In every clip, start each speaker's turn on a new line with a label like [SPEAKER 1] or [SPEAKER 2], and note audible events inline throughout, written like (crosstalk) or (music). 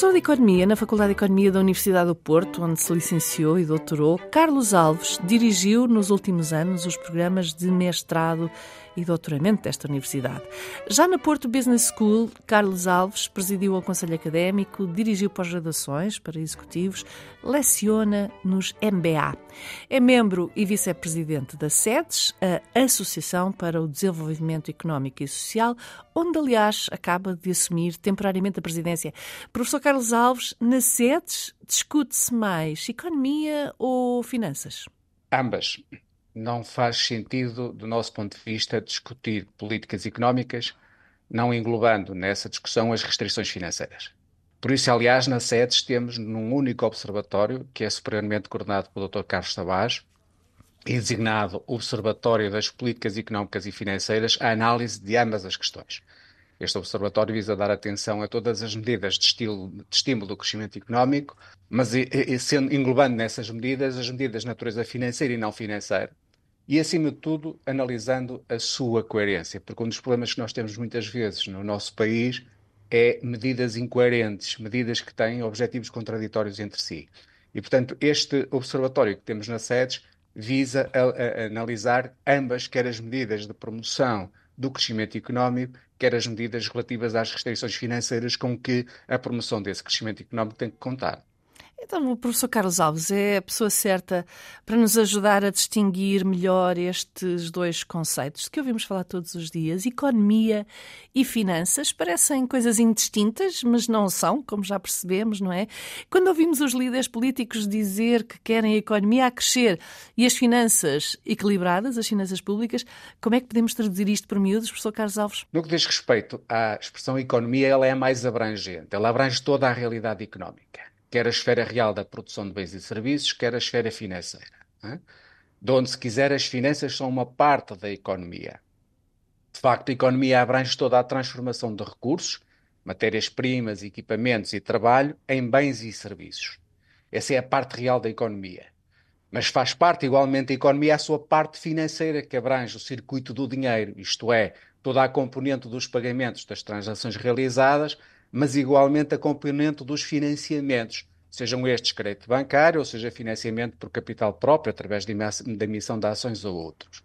[SPEAKER 1] Professor de Economia na Faculdade de Economia da Universidade do Porto, onde se licenciou e doutorou, Carlos Alves dirigiu nos últimos anos os programas de mestrado e doutoramento desta universidade. Já na Porto Business School, Carlos Alves presidiu o Conselho Académico, dirigiu pós-graduações para executivos, leciona nos MBA. É membro e vice-presidente da SEDES, a Associação para o Desenvolvimento Económico e Social, onde, aliás, acaba de assumir temporariamente a presidência. Professor Carlos Alves, na SEDES discute-se mais economia ou finanças?
[SPEAKER 2] Ambas não faz sentido, do nosso ponto de vista, discutir políticas económicas não englobando nessa discussão as restrições financeiras. Por isso, aliás, na SEDES temos num único observatório, que é superiormente coordenado pelo Dr. Carlos Tavares, e designado Observatório das Políticas Económicas e Financeiras, a análise de ambas as questões. Este observatório visa dar atenção a todas as medidas de, estilo, de estímulo do crescimento económico, mas e, e, sendo, englobando nessas medidas as medidas de natureza financeira e não financeira, e, acima de tudo, analisando a sua coerência, porque um dos problemas que nós temos muitas vezes no nosso país é medidas incoerentes, medidas que têm objetivos contraditórios entre si. E, portanto, este observatório que temos na SEDES visa a, a, a analisar ambas, quer as medidas de promoção do crescimento económico, quer as medidas relativas às restrições financeiras com que a promoção desse crescimento económico tem que contar.
[SPEAKER 1] Então, o professor Carlos Alves é a pessoa certa para nos ajudar a distinguir melhor estes dois conceitos que ouvimos falar todos os dias. Economia e finanças parecem coisas indistintas, mas não são, como já percebemos, não é? Quando ouvimos os líderes políticos dizer que querem a economia a crescer e as finanças equilibradas, as finanças públicas, como é que podemos traduzir isto por miúdos, professor Carlos Alves?
[SPEAKER 2] No que diz respeito à expressão economia, ela é mais abrangente. Ela abrange toda a realidade económica quer a esfera real da produção de bens e serviços, quer a esfera financeira. De onde, se quiser, as finanças são uma parte da economia. De facto, a economia abrange toda a transformação de recursos, matérias-primas, equipamentos e trabalho em bens e serviços. Essa é a parte real da economia. Mas faz parte igualmente a economia a sua parte financeira, que abrange o circuito do dinheiro, isto é, toda a componente dos pagamentos das transações realizadas, mas igualmente a componente dos financiamentos, sejam estes crédito bancário, ou seja, financiamento por capital próprio, através da emissão de ações ou outros.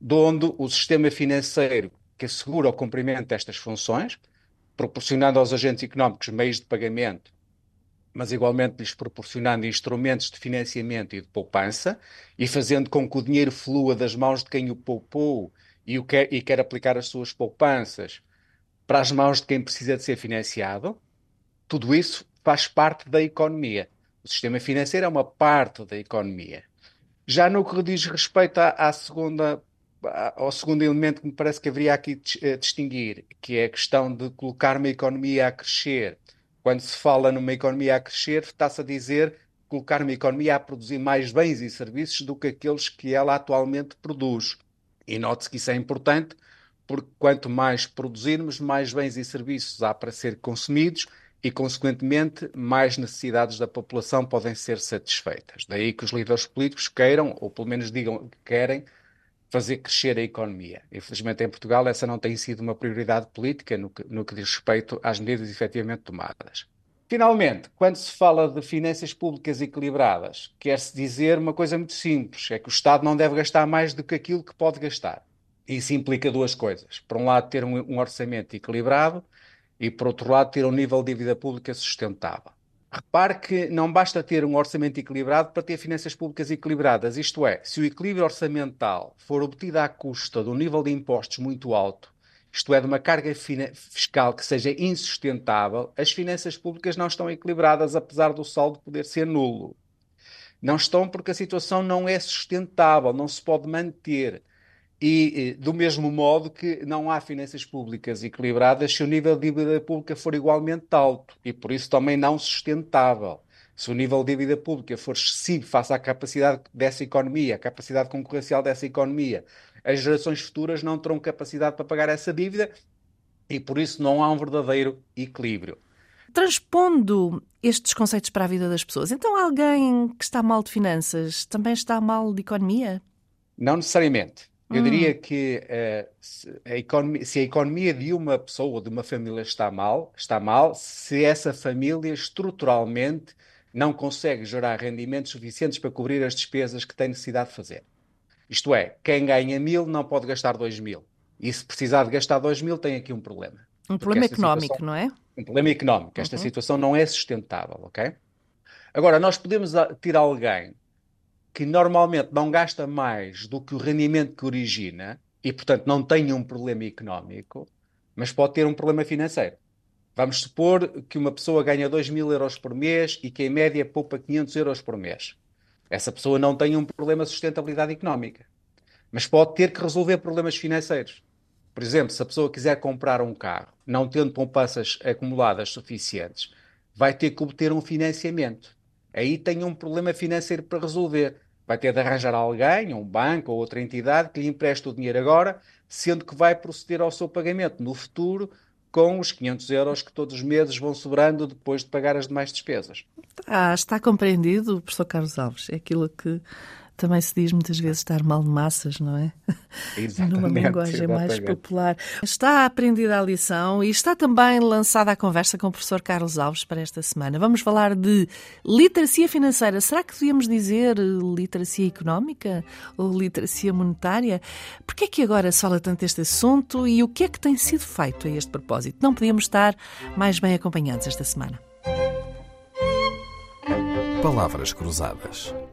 [SPEAKER 2] De onde o sistema financeiro que assegura o cumprimento destas funções, proporcionando aos agentes económicos meios de pagamento, mas igualmente lhes proporcionando instrumentos de financiamento e de poupança, e fazendo com que o dinheiro flua das mãos de quem o poupou e, o quer, e quer aplicar as suas poupanças para as mãos de quem precisa de ser financiado, tudo isso faz parte da economia. O sistema financeiro é uma parte da economia. Já no que diz respeito à, à segunda, ao segundo elemento que me parece que haveria aqui de eh, distinguir, que é a questão de colocar uma economia a crescer. Quando se fala numa economia a crescer, está-se a dizer colocar uma economia a produzir mais bens e serviços do que aqueles que ela atualmente produz. E note-se que isso é importante, porque quanto mais produzirmos, mais bens e serviços há para ser consumidos e, consequentemente, mais necessidades da população podem ser satisfeitas. Daí que os líderes políticos queiram, ou pelo menos digam que querem, fazer crescer a economia. Infelizmente, em Portugal, essa não tem sido uma prioridade política no que, no que diz respeito às medidas efetivamente tomadas. Finalmente, quando se fala de finanças públicas equilibradas, quer-se dizer uma coisa muito simples: é que o Estado não deve gastar mais do que aquilo que pode gastar. Isso implica duas coisas. Por um lado, ter um, um orçamento equilibrado e, por outro lado, ter um nível de dívida pública sustentável. Repare que não basta ter um orçamento equilibrado para ter finanças públicas equilibradas. Isto é, se o equilíbrio orçamental for obtido à custa de um nível de impostos muito alto, isto é, de uma carga fiscal que seja insustentável, as finanças públicas não estão equilibradas, apesar do saldo poder ser nulo. Não estão porque a situação não é sustentável, não se pode manter. E do mesmo modo que não há finanças públicas equilibradas se o nível de dívida pública for igualmente alto e por isso também não sustentável. Se o nível de dívida pública for excessivo face à capacidade dessa economia, à capacidade concorrencial dessa economia, as gerações futuras não terão capacidade para pagar essa dívida e por isso não há um verdadeiro equilíbrio.
[SPEAKER 1] Transpondo estes conceitos para a vida das pessoas, então alguém que está mal de finanças também está mal de economia?
[SPEAKER 2] Não necessariamente. Eu hum. diria que uh, se, a economia, se a economia de uma pessoa ou de uma família está mal, está mal se essa família estruturalmente não consegue gerar rendimentos suficientes para cobrir as despesas que tem necessidade de fazer. Isto é, quem ganha mil não pode gastar dois mil. E se precisar de gastar dois mil, tem aqui um problema.
[SPEAKER 1] Um problema económico, situação, não é?
[SPEAKER 2] Um problema económico. Esta uhum. situação não é sustentável, ok? Agora, nós podemos ter alguém que normalmente não gasta mais do que o rendimento que origina e, portanto, não tem um problema económico, mas pode ter um problema financeiro. Vamos supor que uma pessoa ganha 2 mil euros por mês e que, em média, poupa 500 euros por mês. Essa pessoa não tem um problema de sustentabilidade económica, mas pode ter que resolver problemas financeiros. Por exemplo, se a pessoa quiser comprar um carro, não tendo poupanças acumuladas suficientes, vai ter que obter um financiamento. Aí tem um problema financeiro para resolver. Vai ter de arranjar alguém, um banco ou outra entidade que lhe empreste o dinheiro agora, sendo que vai proceder ao seu pagamento no futuro com os 500 euros que todos os meses vão sobrando depois de pagar as demais despesas.
[SPEAKER 1] Ah, está compreendido, professor Carlos Alves. É aquilo que também se diz muitas vezes estar mal de massas, não é? (laughs)
[SPEAKER 2] Exatamente.
[SPEAKER 1] Numa linguagem exatamente. mais popular. Está aprendida a lição e está também lançada a conversa com o professor Carlos Alves para esta semana. Vamos falar de literacia financeira. Será que devíamos dizer literacia económica ou literacia monetária? Por que é que agora se fala tanto deste assunto e o que é que tem sido feito a este propósito? Não podíamos estar mais bem acompanhados esta semana.
[SPEAKER 3] Palavras Cruzadas,